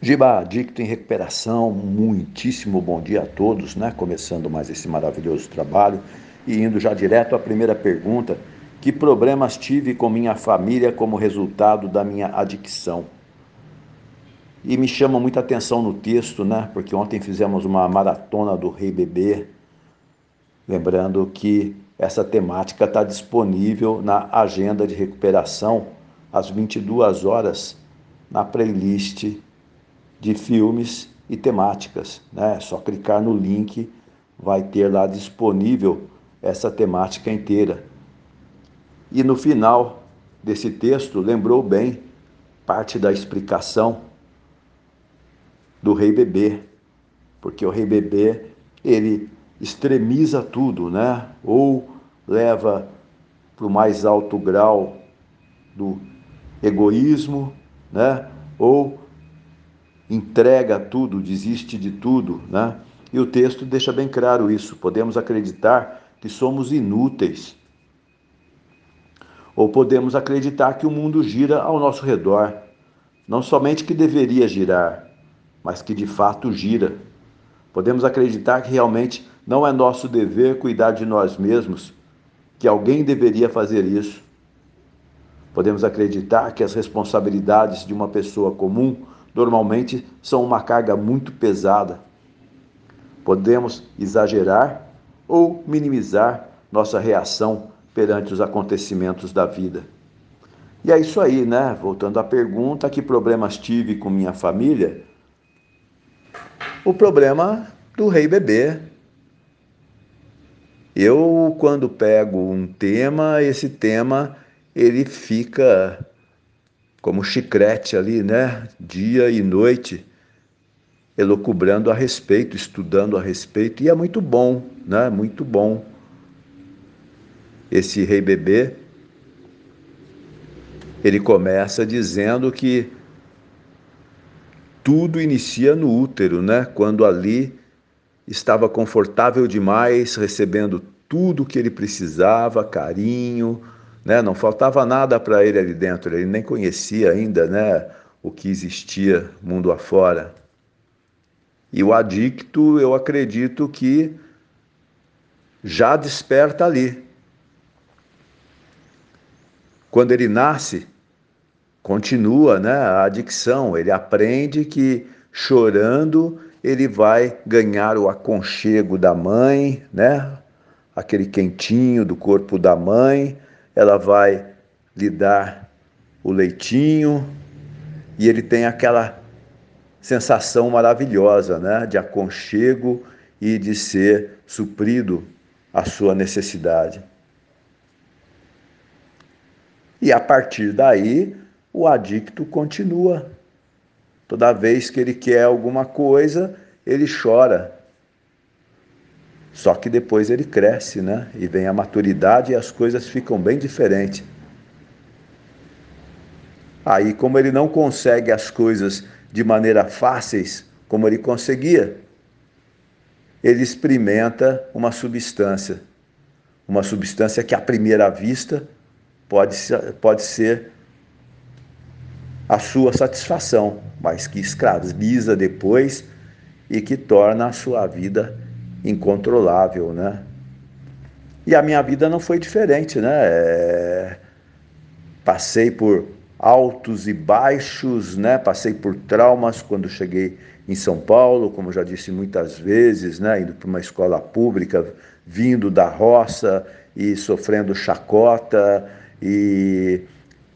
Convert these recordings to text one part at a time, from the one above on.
Giba, adicto em recuperação, muitíssimo bom dia a todos, né? Começando mais esse maravilhoso trabalho e indo já direto à primeira pergunta: que problemas tive com minha família como resultado da minha adicção? E me chama muita atenção no texto, né? Porque ontem fizemos uma maratona do Rei Bebê, lembrando que essa temática está disponível na agenda de recuperação às 22 horas na playlist de filmes e temáticas. Né? É só clicar no link, vai ter lá disponível essa temática inteira. E no final desse texto, lembrou bem parte da explicação do rei bebê, porque o rei bebê, ele extremiza tudo, né? Ou leva para o mais alto grau do egoísmo, né? Ou entrega tudo, desiste de tudo, né? E o texto deixa bem claro isso. Podemos acreditar que somos inúteis. Ou podemos acreditar que o mundo gira ao nosso redor. Não somente que deveria girar, mas que de fato gira. Podemos acreditar que realmente não é nosso dever cuidar de nós mesmos, que alguém deveria fazer isso. Podemos acreditar que as responsabilidades de uma pessoa comum normalmente são uma carga muito pesada. Podemos exagerar ou minimizar nossa reação perante os acontecimentos da vida. E é isso aí, né? Voltando à pergunta: que problemas tive com minha família? O problema do rei bebê. Eu, quando pego um tema, esse tema ele fica como chiclete ali, né? Dia e noite, elocubrando a respeito, estudando a respeito, e é muito bom, né? Muito bom. Esse rei bebê, ele começa dizendo que tudo inicia no útero, né? Quando ali estava confortável demais, recebendo tudo o que ele precisava, carinho, né? Não faltava nada para ele ali dentro, ele nem conhecia ainda né, o que existia mundo afora. E o adicto, eu acredito que já desperta ali. Quando ele nasce, continua né, a adicção, ele aprende que chorando ele vai ganhar o aconchego da mãe, né? aquele quentinho do corpo da mãe, ela vai lhe dar o leitinho e ele tem aquela sensação maravilhosa, né, de aconchego e de ser suprido a sua necessidade. E a partir daí, o adicto continua. Toda vez que ele quer alguma coisa, ele chora, só que depois ele cresce, né? E vem a maturidade e as coisas ficam bem diferentes. Aí, como ele não consegue as coisas de maneira fáceis, como ele conseguia, ele experimenta uma substância. Uma substância que, à primeira vista, pode ser, pode ser a sua satisfação, mas que escraviza depois e que torna a sua vida incontrolável, né? E a minha vida não foi diferente, né? É... Passei por altos e baixos, né? Passei por traumas quando cheguei em São Paulo, como já disse muitas vezes, né? Indo para uma escola pública, vindo da roça e sofrendo chacota e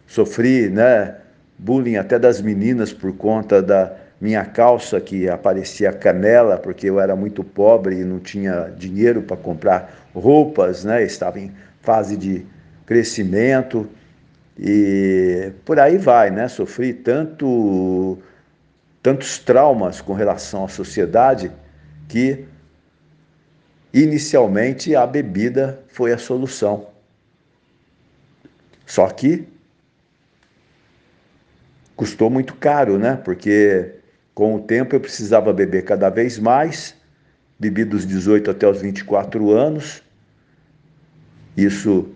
sofri, né? Bullying até das meninas por conta da minha calça que aparecia canela, porque eu era muito pobre e não tinha dinheiro para comprar roupas, né? Estava em fase de crescimento e por aí vai, né? Sofri tanto tantos traumas com relação à sociedade que inicialmente a bebida foi a solução. Só que custou muito caro, né? Porque com o tempo eu precisava beber cada vez mais, bebi dos 18 até os 24 anos. Isso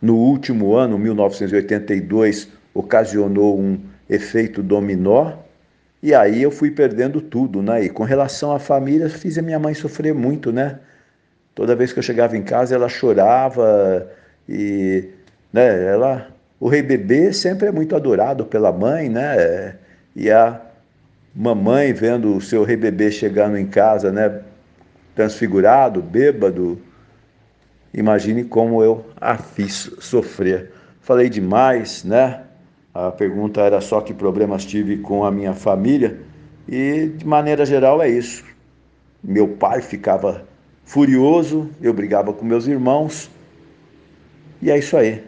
no último ano, 1982, ocasionou um efeito dominó, e aí eu fui perdendo tudo, né? E com relação à família, fiz a minha mãe sofrer muito, né? Toda vez que eu chegava em casa, ela chorava e, né, ela o rei bebê sempre é muito adorado pela mãe, né? E a mamãe vendo o seu rei bebê chegando em casa, né, transfigurado, bêbado, imagine como eu a fiz sofrer. Falei demais, né? A pergunta era só que problemas tive com a minha família e de maneira geral é isso. Meu pai ficava furioso, eu brigava com meus irmãos e é isso aí.